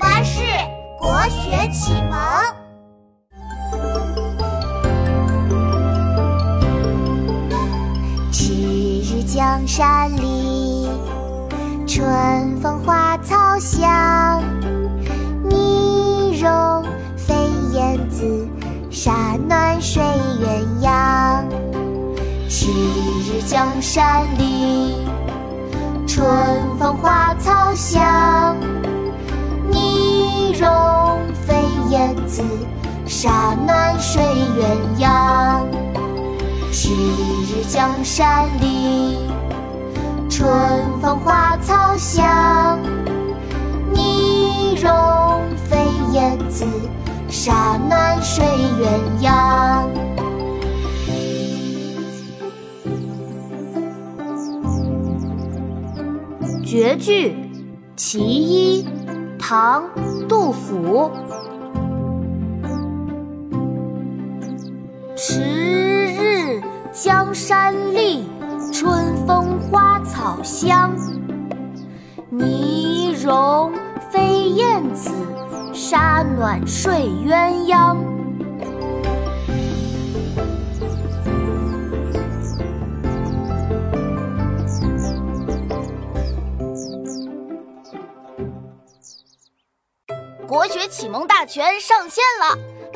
巴士国学启蒙。赤日江山丽，春风花草香。泥融飞燕子，沙暖睡鸳鸯。赤日江山丽，春风花草香。子，沙暖睡鸳鸯。赤日江山丽，春风花草香。泥融飞燕子，沙暖睡鸳鸯。绝句，其一，唐·杜甫。迟日江山丽，春风花草香。泥融飞燕子，沙暖睡鸳鸯。国学启蒙大全上线了！